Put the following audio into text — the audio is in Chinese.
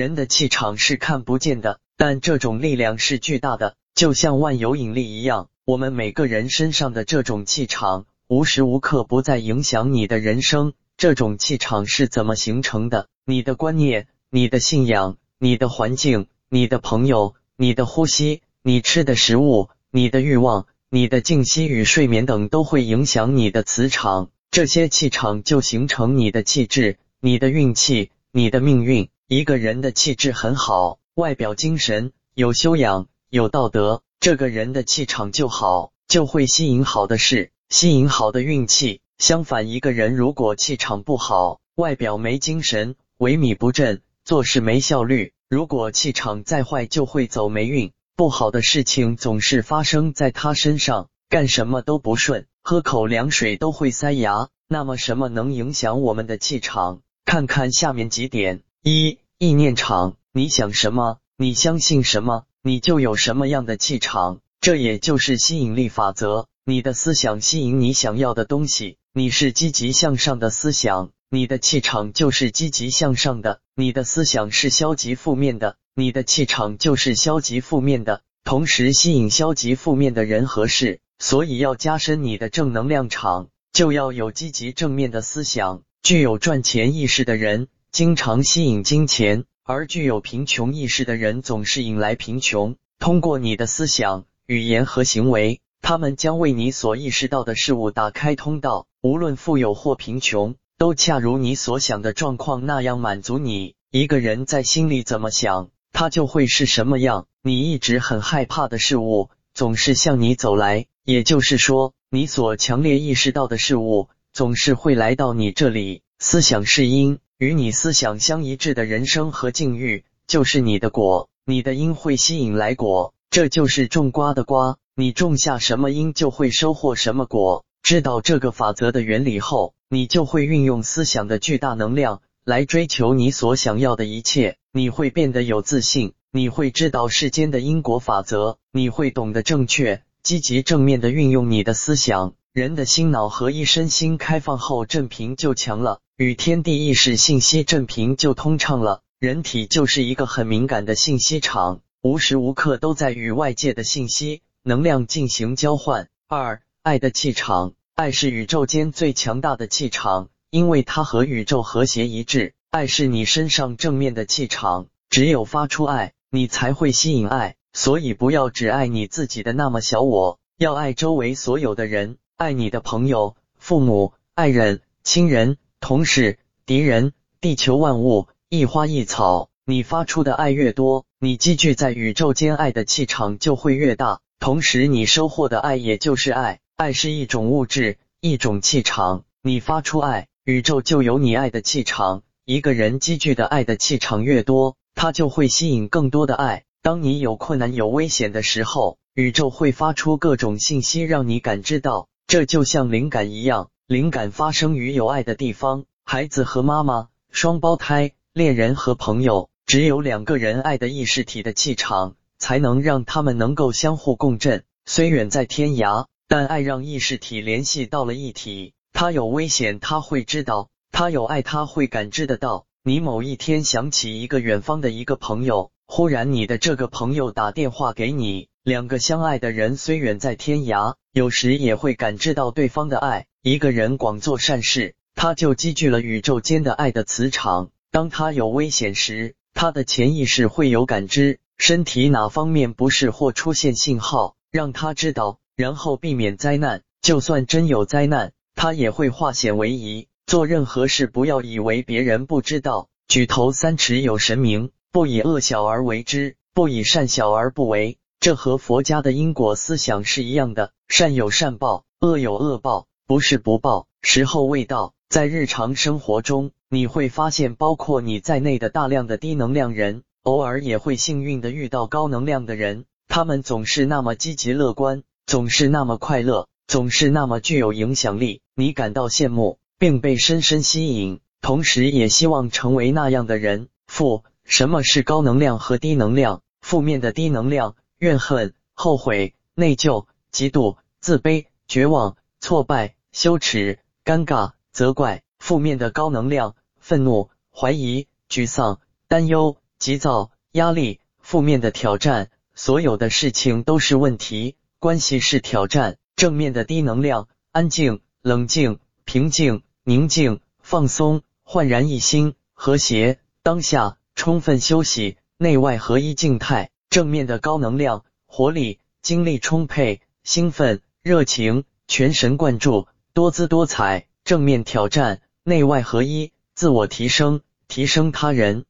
人的气场是看不见的，但这种力量是巨大的，就像万有引力一样。我们每个人身上的这种气场，无时无刻不在影响你的人生。这种气场是怎么形成的？你的观念、你的信仰、你的环境、你的朋友、你的呼吸、你吃的食物、你的欲望、你的静息与睡眠等，都会影响你的磁场。这些气场就形成你的气质、你的运气、你的命运。一个人的气质很好，外表精神、有修养、有道德，这个人的气场就好，就会吸引好的事，吸引好的运气。相反，一个人如果气场不好，外表没精神、萎靡不振，做事没效率，如果气场再坏，就会走霉运，不好的事情总是发生在他身上，干什么都不顺，喝口凉水都会塞牙。那么，什么能影响我们的气场？看看下面几点。一意念场，你想什么，你相信什么，你就有什么样的气场。这也就是吸引力法则。你的思想吸引你想要的东西。你是积极向上的思想，你的气场就是积极向上的；你的思想是消极负面的，你的气场就是消极负面的。同时吸引消极负面的人和事。所以要加深你的正能量场，就要有积极正面的思想。具有赚钱意识的人。经常吸引金钱，而具有贫穷意识的人总是引来贫穷。通过你的思想、语言和行为，他们将为你所意识到的事物打开通道。无论富有或贫穷，都恰如你所想的状况那样满足你。一个人在心里怎么想，他就会是什么样。你一直很害怕的事物，总是向你走来。也就是说，你所强烈意识到的事物，总是会来到你这里。思想是因。与你思想相一致的人生和境遇，就是你的果。你的因会吸引来果，这就是种瓜的瓜。你种下什么因，就会收获什么果。知道这个法则的原理后，你就会运用思想的巨大能量来追求你所想要的一切。你会变得有自信，你会知道世间的因果法则，你会懂得正确、积极、正面的运用你的思想。人的心脑合一，身心开放后，振频就强了。与天地意识信息振频就通畅了，人体就是一个很敏感的信息场，无时无刻都在与外界的信息能量进行交换。二，爱的气场，爱是宇宙间最强大的气场，因为它和宇宙和谐一致。爱是你身上正面的气场，只有发出爱，你才会吸引爱。所以不要只爱你自己的那么小我，要爱周围所有的人，爱你的朋友、父母、爱人、亲人。同事、敌人、地球万物，一花一草，你发出的爱越多，你积聚在宇宙间爱的气场就会越大。同时，你收获的爱也就是爱，爱是一种物质，一种气场。你发出爱，宇宙就有你爱的气场。一个人积聚的爱的气场越多，他就会吸引更多的爱。当你有困难、有危险的时候，宇宙会发出各种信息让你感知到，这就像灵感一样。灵感发生于有爱的地方，孩子和妈妈、双胞胎、恋人和朋友，只有两个人爱的意识体的气场，才能让他们能够相互共振。虽远在天涯，但爱让意识体联系到了一体。他有危险，他会知道；他有爱，他会感知得到。你某一天想起一个远方的一个朋友，忽然你的这个朋友打电话给你。两个相爱的人虽远在天涯，有时也会感知到对方的爱。一个人广做善事，他就积聚了宇宙间的爱的磁场。当他有危险时，他的潜意识会有感知，身体哪方面不适或出现信号，让他知道，然后避免灾难。就算真有灾难，他也会化险为夷。做任何事，不要以为别人不知道。举头三尺有神明，不以恶小而为之，不以善小而不为。这和佛家的因果思想是一样的，善有善报，恶有恶报。不是不报，时候未到。在日常生活中，你会发现，包括你在内的大量的低能量人，偶尔也会幸运的遇到高能量的人。他们总是那么积极乐观，总是那么快乐，总是那么具有影响力。你感到羡慕，并被深深吸引，同时也希望成为那样的人。负，什么是高能量和低能量？负面的低能量，怨恨、后悔、内疚、嫉妒、自卑、绝望、挫败。羞耻、尴尬、责怪、负面的高能量、愤怒、怀疑、沮丧、担忧、急躁、压力、负面的挑战，所有的事情都是问题。关系是挑战，正面的低能量，安静、冷静、平静、宁静、放松、焕然一新、和谐、当下、充分休息、内外合一静态。正面的高能量，活力、精力充沛、兴奋、热情、全神贯注、多姿多彩。正面挑战，内外合一，自我提升，提升他人。